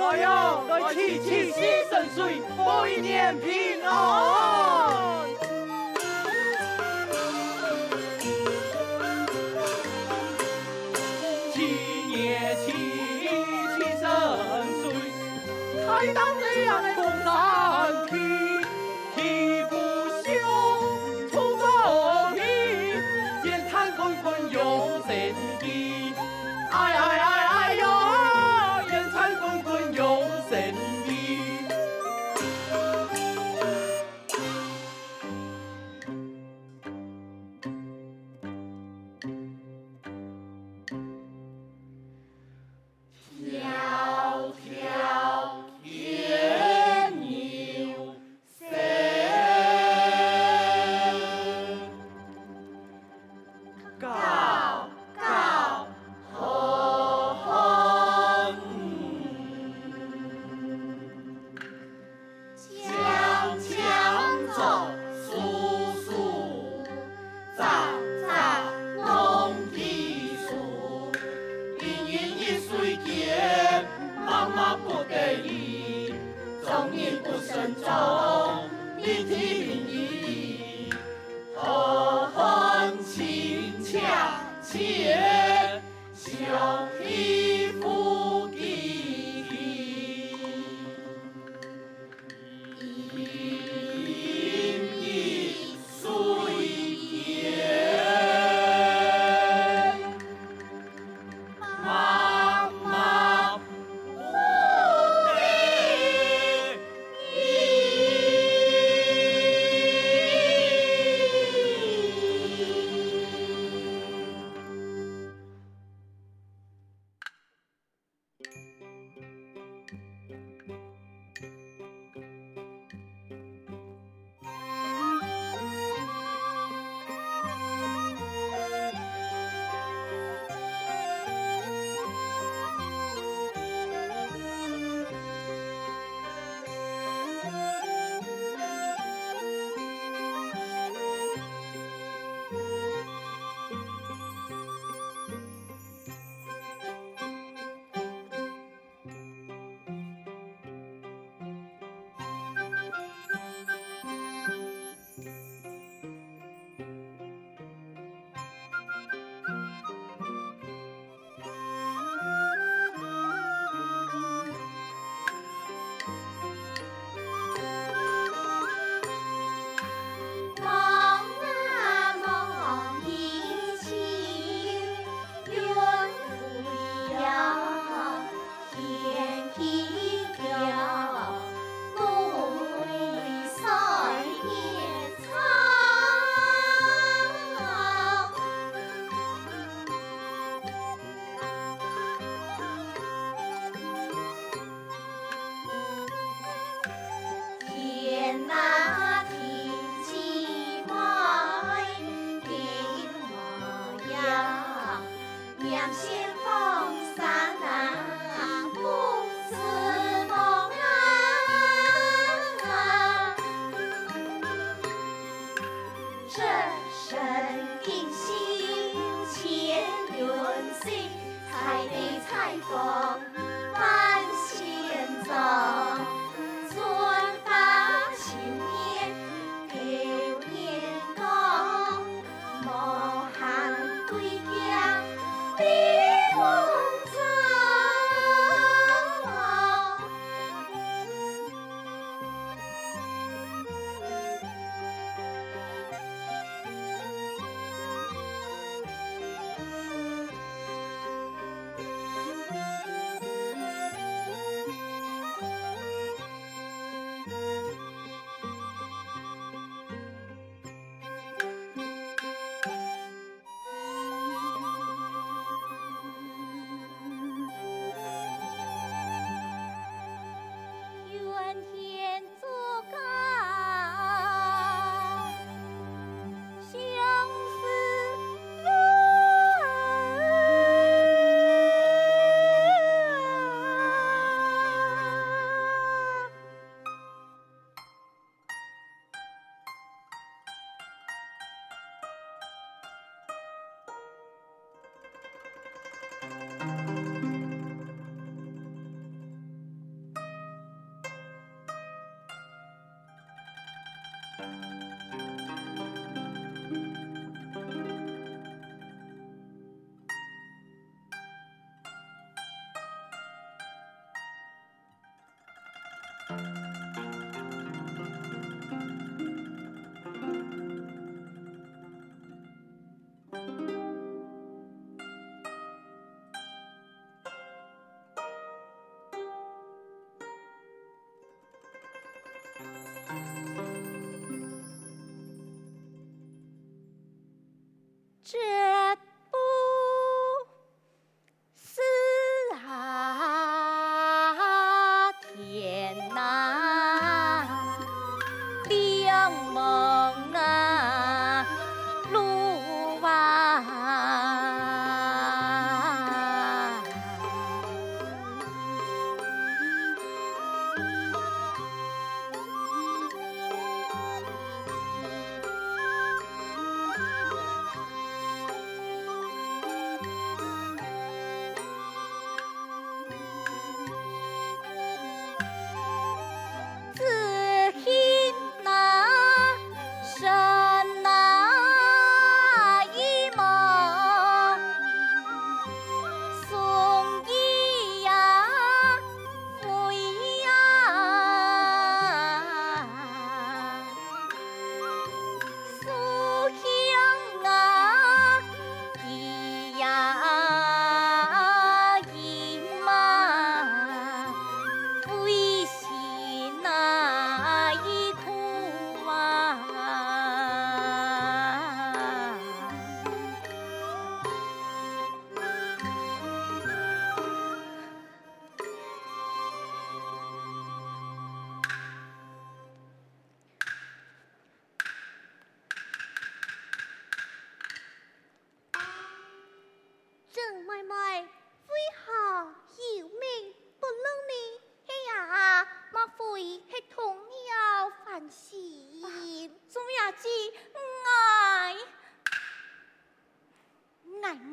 来呀，来祈祈喜顺遂，百年平安。七爷祈祈顺遂，开当两风三气，气 am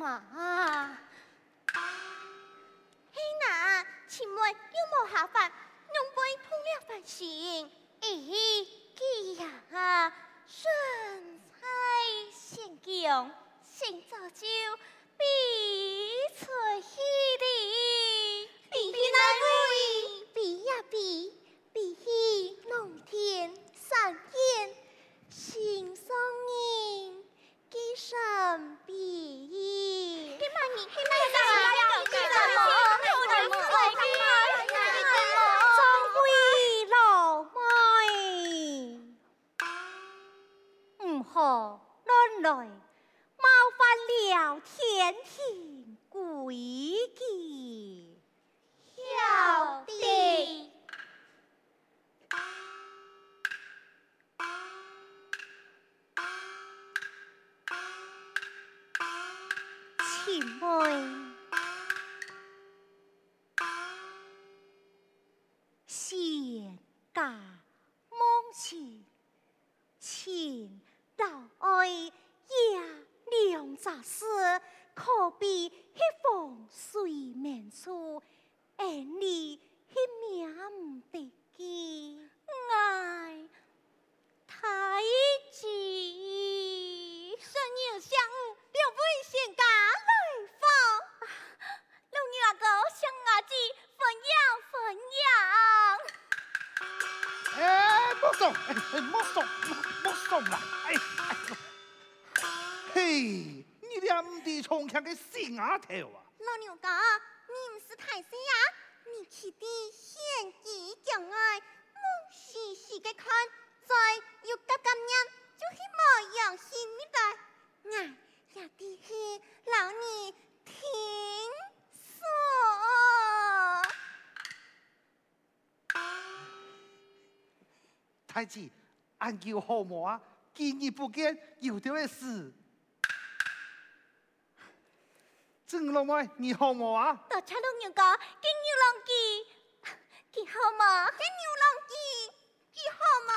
啊！嘿那，请问有无下饭？侬不通了饭心？哎，呀、啊，顺菜先姜，先做酒，比出喜。比比，比呀比，比起农田山烟，轻松。莫送，莫送啦！哎，嘿，你两地从前的死丫头啊！老牛哥，你唔是太岁呀？你去的献计将爱，莫细细的看，再又夹夹念，就是冇用心你的。哎，也的是太子。俺叫好么啊？见而不见，有条会死。正老妹，你好么啊？到车龙牛哥，跟牛郎记，记好么？跟牛郎记，记好么？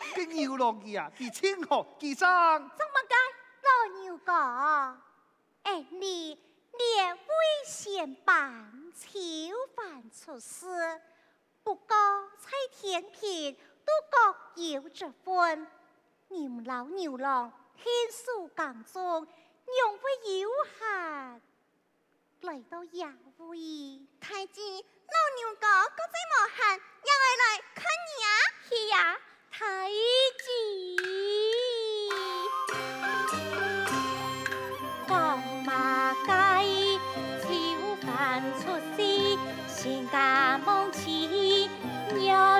跟牛郎记啊，记清楚，记上。怎么该？老牛哥，哎，你连危险办囚犯出事，不过在天平。都各有这份，牛老牛郎天数耕种，让会有限。来到衙会，太子老牛哥哥在磨汗，让我来看你啊！是呀，太子，放马街，就犯出事，心家梦起，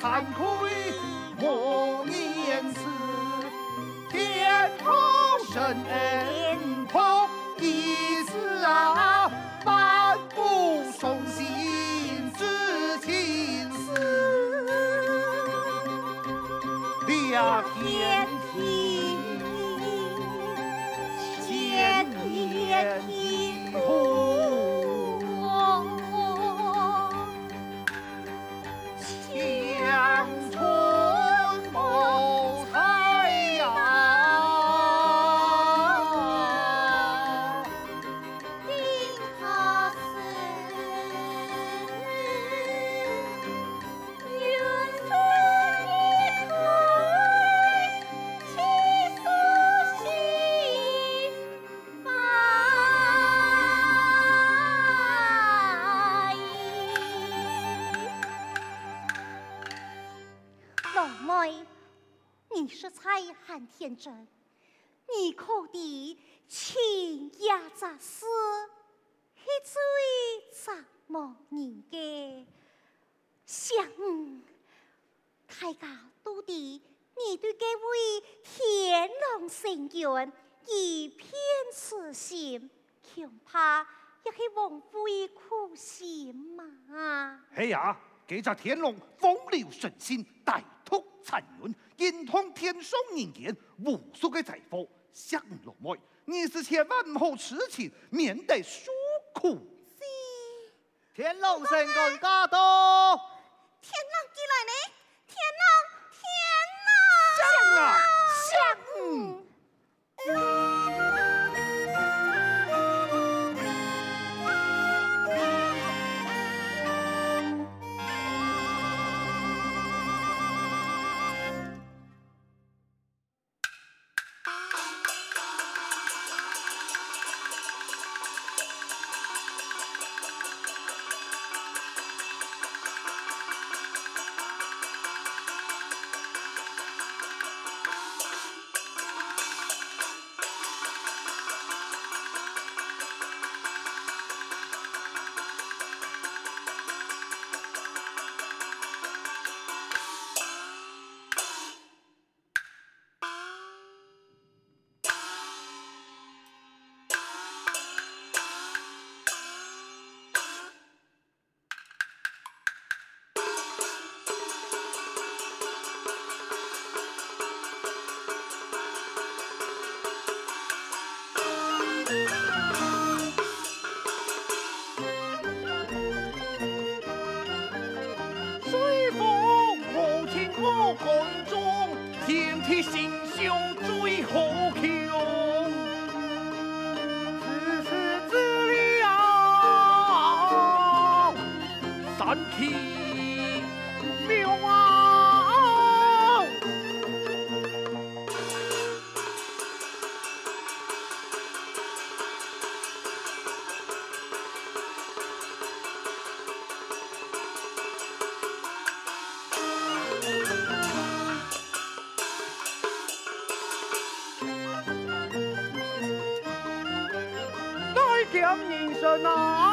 惭愧莫言辞，天后神恩托一次啊，半不送心知情思，两天天真，你可的情也杂事，是最折磨人的。想大家都的，你对这位天龙神君一片痴心，恐怕也是枉费苦心嘛。是呀，这只天龙风流神仙，歹毒残忍。精通天上人间无数嘅财富，想落妹，你是千万唔好痴情，免得受苦。是天龙神君驾到，天龙几来呢？天龙，天龙，上啊，上！的那。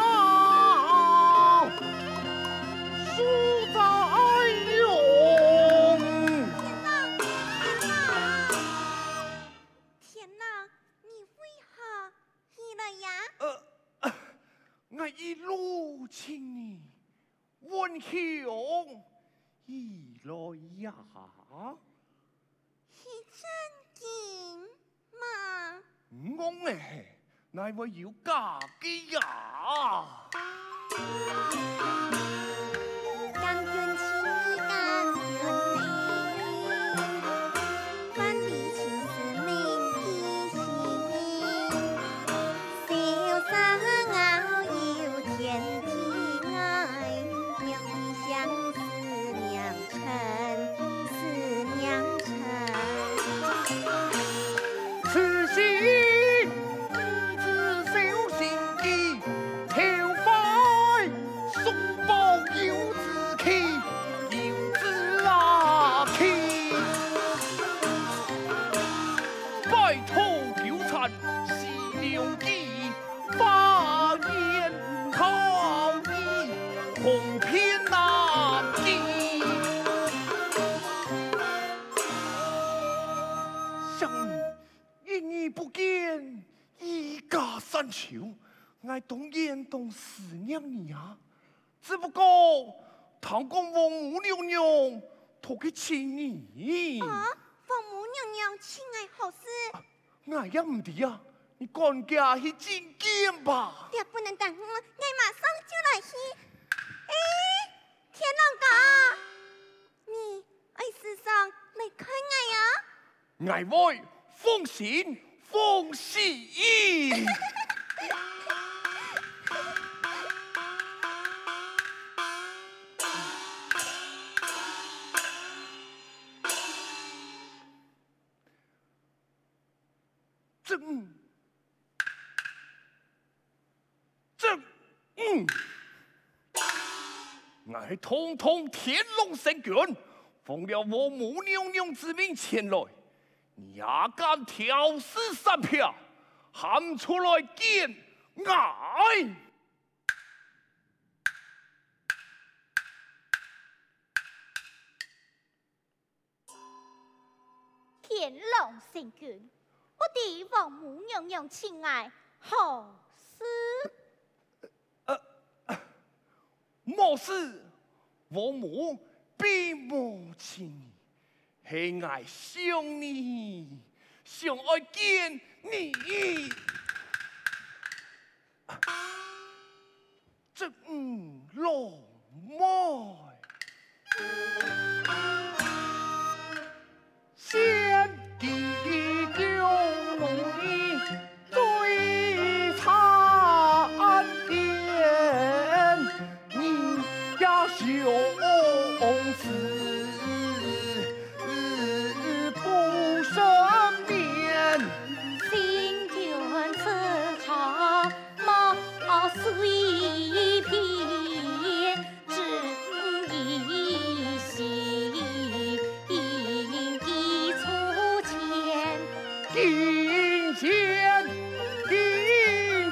爱动言动思念你啊，只不过唐公王母娘娘托给请你。啊，王母娘娘请爱好事？爱也唔得啊，你赶家去觐见吧。爹不能等我，爱马上就来去。哎，天龙哥，你爱时尚来看爱呀？爱会奉行奉行。正正嗯，我通通天龙神君，奉了我母娘娘之命前来，你也敢挑事三票，喊出来见爱？天龙圣君。我的王母娘娘亲爱何事？呃，莫事，王母并无亲你，是爱想你，想爱见你。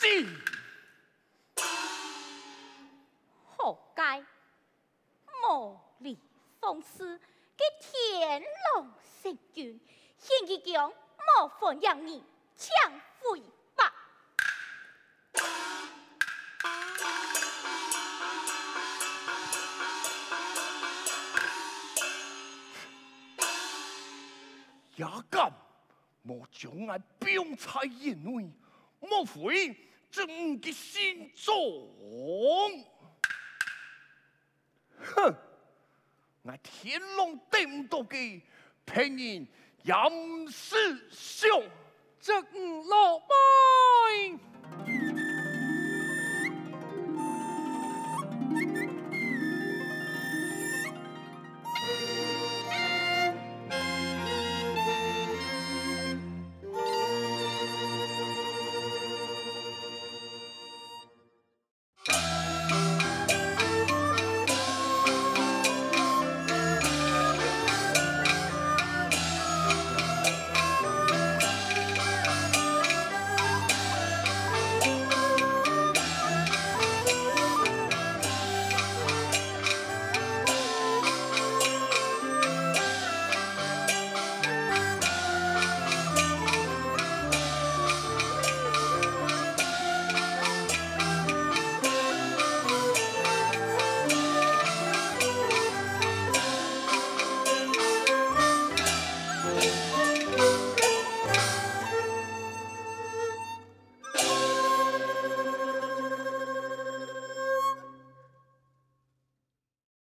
子。活该，魔力放肆，给天龙神君，现一将莫分养你，抢回吧。也敢莫将我表在眼内，莫非朕的心中，哼，那天龙顶多的别人杨师兄整老迈。